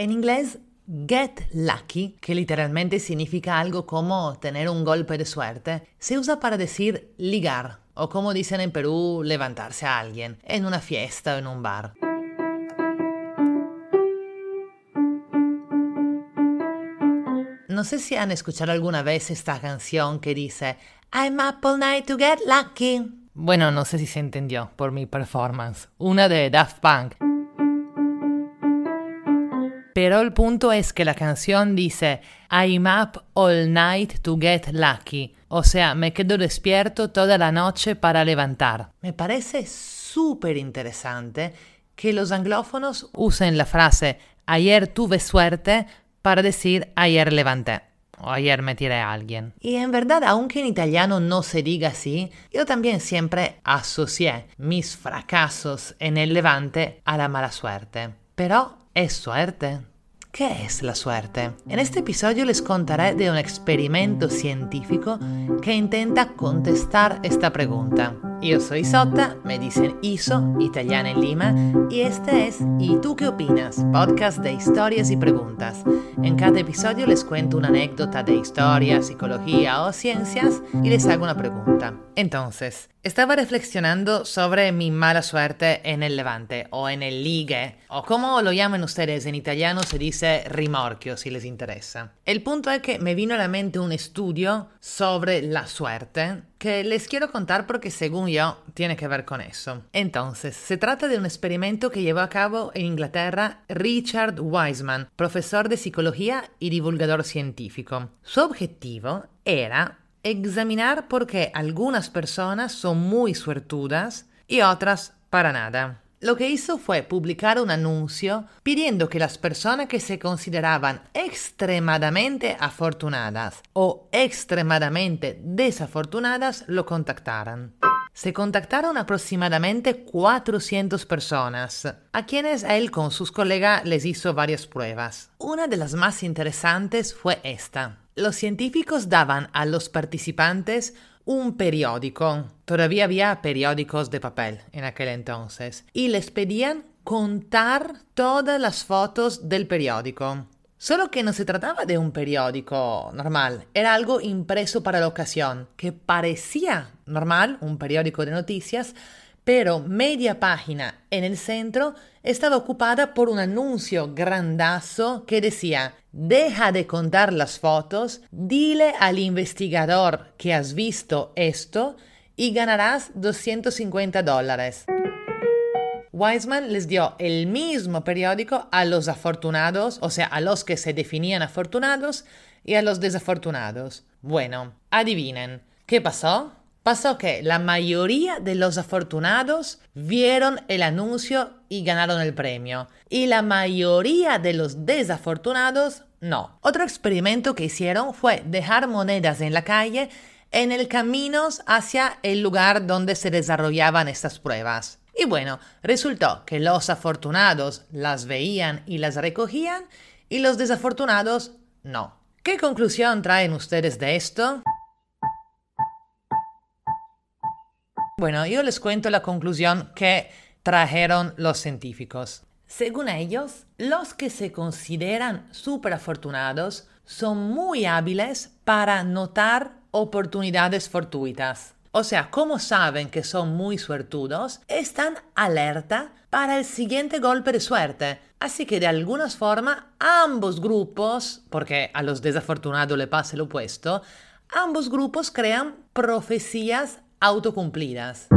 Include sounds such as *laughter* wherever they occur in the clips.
En inglés, get lucky, que literalmente significa algo como tener un golpe de suerte, se usa para decir ligar, o como dicen en Perú, levantarse a alguien, en una fiesta o en un bar. No sé si han escuchado alguna vez esta canción que dice I'm up all night to get lucky. Bueno, no sé si se entendió por mi performance. Una de Daft Punk. Pero el punto es que la canción dice I'm up all night to get lucky. O sea, me quedo despierto toda la noche para levantar. Me parece súper interesante que los anglófonos usen la frase ayer tuve suerte para decir ayer levanté o ayer me tiré a alguien. Y en verdad, aunque en italiano no se diga así, yo también siempre asocié mis fracasos en el levante a la mala suerte. Pero es suerte. ¿Qué es la suerte? En este episodio les contaré de un experimento científico que intenta contestar esta pregunta. Yo soy Sota, me dicen Iso, italiana en Lima, y este es ¿Y tú qué opinas? Podcast de historias y preguntas. En cada episodio les cuento una anécdota de historia, psicología o ciencias y les hago una pregunta. Entonces, estaba reflexionando sobre mi mala suerte en el levante o en el ligue, o como lo llaman ustedes en italiano se dice rimorchio si les interesa. El punto es que me vino a la mente un estudio sobre la suerte que les quiero contar porque según yo tiene que ver con eso. Entonces, se trata de un experimento que llevó a cabo en Inglaterra Richard Wiseman, profesor de psicología y divulgador científico. Su objetivo era examinar por qué algunas personas son muy suertudas y otras para nada. Lo que hizo fue publicar un anuncio pidiendo que las personas que se consideraban extremadamente afortunadas o extremadamente desafortunadas lo contactaran. Se contactaron aproximadamente 400 personas, a quienes él con sus colegas les hizo varias pruebas. Una de las más interesantes fue esta. Los científicos daban a los participantes un periódico. Todavía había periódicos de papel en aquel entonces. Y les pedían contar todas las fotos del periódico. Solo que no se trataba de un periódico normal, era algo impreso para la ocasión, que parecía normal, un periódico de noticias, pero media página en el centro estaba ocupada por un anuncio grandazo que decía, deja de contar las fotos, dile al investigador que has visto esto y ganarás 250 dólares. Wiseman les dio el mismo periódico a los afortunados, o sea, a los que se definían afortunados y a los desafortunados. Bueno, adivinen, ¿qué pasó? Pasó que la mayoría de los afortunados vieron el anuncio y ganaron el premio. Y la mayoría de los desafortunados no. Otro experimento que hicieron fue dejar monedas en la calle en el camino hacia el lugar donde se desarrollaban estas pruebas. Y bueno, resultó que los afortunados las veían y las recogían y los desafortunados no. ¿Qué conclusión traen ustedes de esto? Bueno, yo les cuento la conclusión que trajeron los científicos. Según ellos, los que se consideran súper afortunados son muy hábiles para notar oportunidades fortuitas. O sea, como saben que son muy suertudos, están alerta para el siguiente golpe de suerte. Así que de alguna forma ambos grupos, porque a los desafortunados le pasa lo opuesto, ambos grupos crean profecías autocumplidas.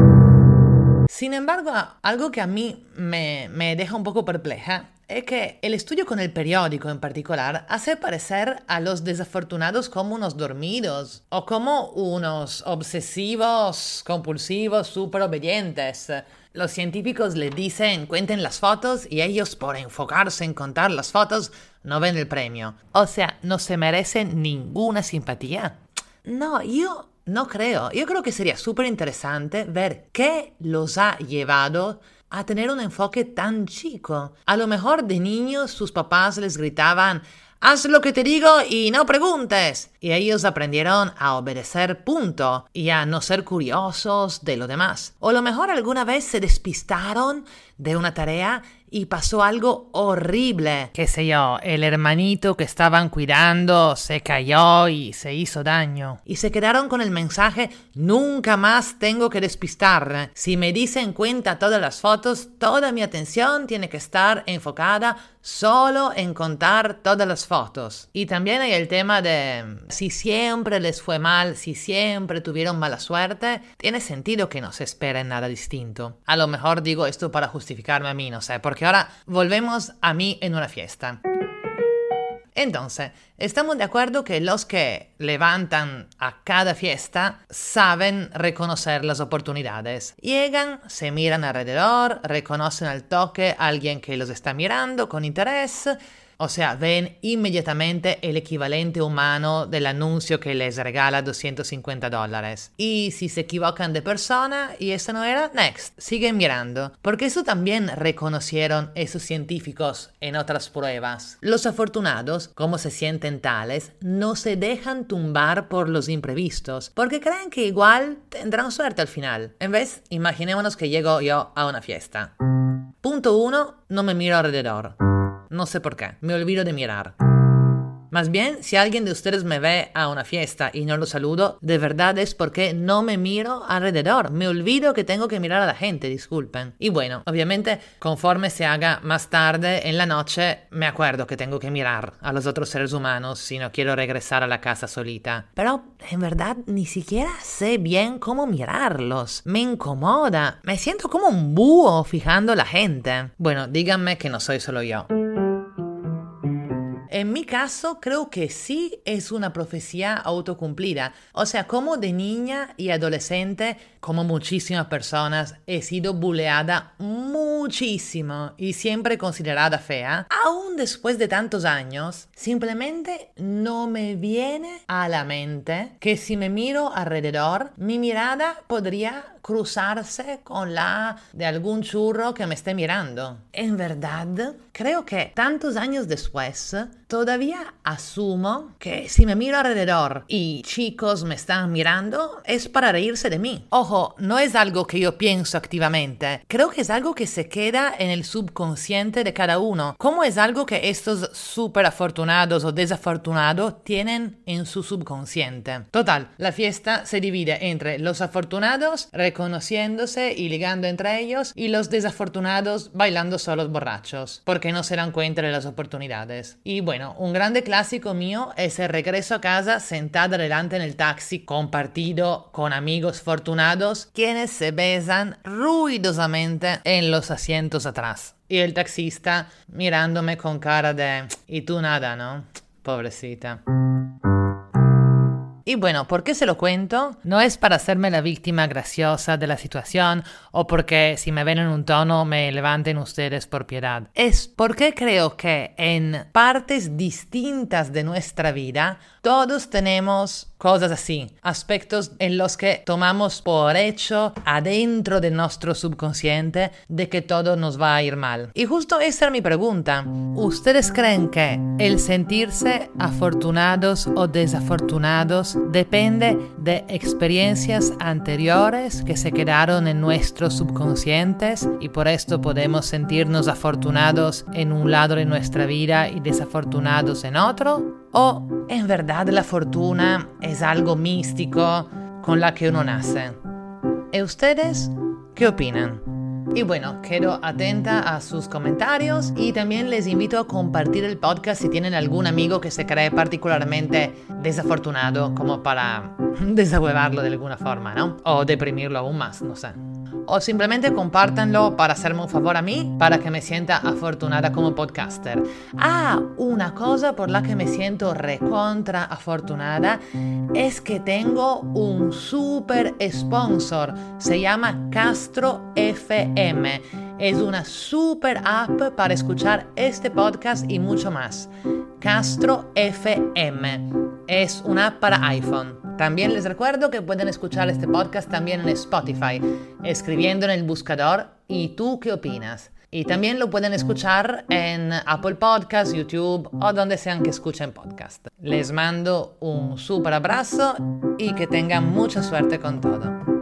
Sin embargo, algo que a mí me, me deja un poco perpleja es que el estudio con el periódico en particular hace parecer a los desafortunados como unos dormidos o como unos obsesivos, compulsivos, súper obedientes. Los científicos les dicen cuenten las fotos y ellos por enfocarse en contar las fotos no ven el premio. O sea, no se merecen ninguna simpatía. No, yo no creo. Yo creo que sería súper interesante ver qué los ha llevado a tener un enfoque tan chico. A lo mejor de niños sus papás les gritaban, haz lo que te digo y no preguntes. Y ellos aprendieron a obedecer punto y a no ser curiosos de lo demás. O lo mejor alguna vez se despistaron de una tarea y pasó algo horrible. Qué sé yo, el hermanito que estaban cuidando se cayó y se hizo daño. Y se quedaron con el mensaje, nunca más tengo que despistar. Si me dicen cuenta todas las fotos, toda mi atención tiene que estar enfocada solo en contar todas las fotos. Y también hay el tema de si siempre les fue mal, si siempre tuvieron mala suerte, tiene sentido que no se esperen nada distinto. A lo mejor digo esto para justificarme a mí, no sé, porque ahora volvemos a mí en una fiesta. Entonces, estamos de acuerdo que los que levantan a cada fiesta saben reconocer las oportunidades. Llegan, se miran alrededor, reconocen al toque a alguien que los está mirando con interés o sea, ven inmediatamente el equivalente humano del anuncio que les regala 250 dólares. Y si se equivocan de persona y eso no era, next, siguen mirando. Porque eso también reconocieron esos científicos en otras pruebas. Los afortunados, como se sienten tales, no se dejan tumbar por los imprevistos, porque creen que igual tendrán suerte al final. En vez, imaginémonos que llego yo a una fiesta. Punto 1, no me miro alrededor. No sé por qué, me olvido de mirar. Más bien, si alguien de ustedes me ve a una fiesta y no lo saludo, de verdad es porque no me miro alrededor. Me olvido que tengo que mirar a la gente, disculpen. Y bueno, obviamente, conforme se haga más tarde en la noche, me acuerdo que tengo que mirar a los otros seres humanos si no quiero regresar a la casa solita. Pero en verdad ni siquiera sé bien cómo mirarlos. Me incomoda. Me siento como un búho fijando la gente. Bueno, díganme que no soy solo yo. En mi caso, creo que sí es una profecía autocumplida. O sea, como de niña y adolescente, como muchísimas personas, he sido buleada muchísimo y siempre considerada fea. Aún después de tantos años, simplemente no me viene a la mente que si me miro alrededor, mi mirada podría cruzarse con la de algún churro que me esté mirando. En verdad, creo que tantos años después, todavía asumo que si me miro alrededor y chicos me están mirando, es para reírse de mí. Ojo, no es algo que yo pienso activamente, creo que es algo que se queda en el subconsciente de cada uno, como es algo que estos super afortunados o desafortunados tienen en su subconsciente. Total, la fiesta se divide entre los afortunados, reconociéndose y ligando entre ellos y los desafortunados bailando solos borrachos, porque no se dan cuenta de las oportunidades. Y bueno, un grande clásico mío es el regreso a casa sentado delante en el taxi compartido con amigos fortunados quienes se besan ruidosamente en los asientos atrás. Y el taxista mirándome con cara de... ¿Y tú nada, no? Pobrecita. Y bueno, ¿por qué se lo cuento? No es para hacerme la víctima graciosa de la situación o porque si me ven en un tono me levanten ustedes por piedad. Es porque creo que en partes distintas de nuestra vida todos tenemos cosas así, aspectos en los que tomamos por hecho adentro de nuestro subconsciente de que todo nos va a ir mal. Y justo esa era mi pregunta. ¿Ustedes creen que el sentirse afortunados o desafortunados depende de experiencias anteriores que se quedaron en nuestros subconscientes y por esto podemos sentirnos afortunados en un lado de nuestra vida y desafortunados en otro? ¿O en verdad la fortuna es algo místico con la que uno nace? ¿Y ustedes qué opinan? Y bueno, quedo atenta a sus comentarios y también les invito a compartir el podcast si tienen algún amigo que se cree particularmente desafortunado como para *laughs* desahuevarlo de alguna forma, ¿no? O deprimirlo aún más, no sé o simplemente compártanlo para hacerme un favor a mí, para que me sienta afortunada como podcaster. Ah, una cosa por la que me siento recontra afortunada es que tengo un super sponsor, se llama Castro FM. Es una super app para escuchar este podcast y mucho más. Castro FM es una app para iPhone. También les recuerdo que pueden escuchar este podcast también en Spotify, escribiendo en el buscador ¿y tú qué opinas? Y también lo pueden escuchar en Apple Podcasts, YouTube o donde sean que escuchen podcast. Les mando un super abrazo y que tengan mucha suerte con todo.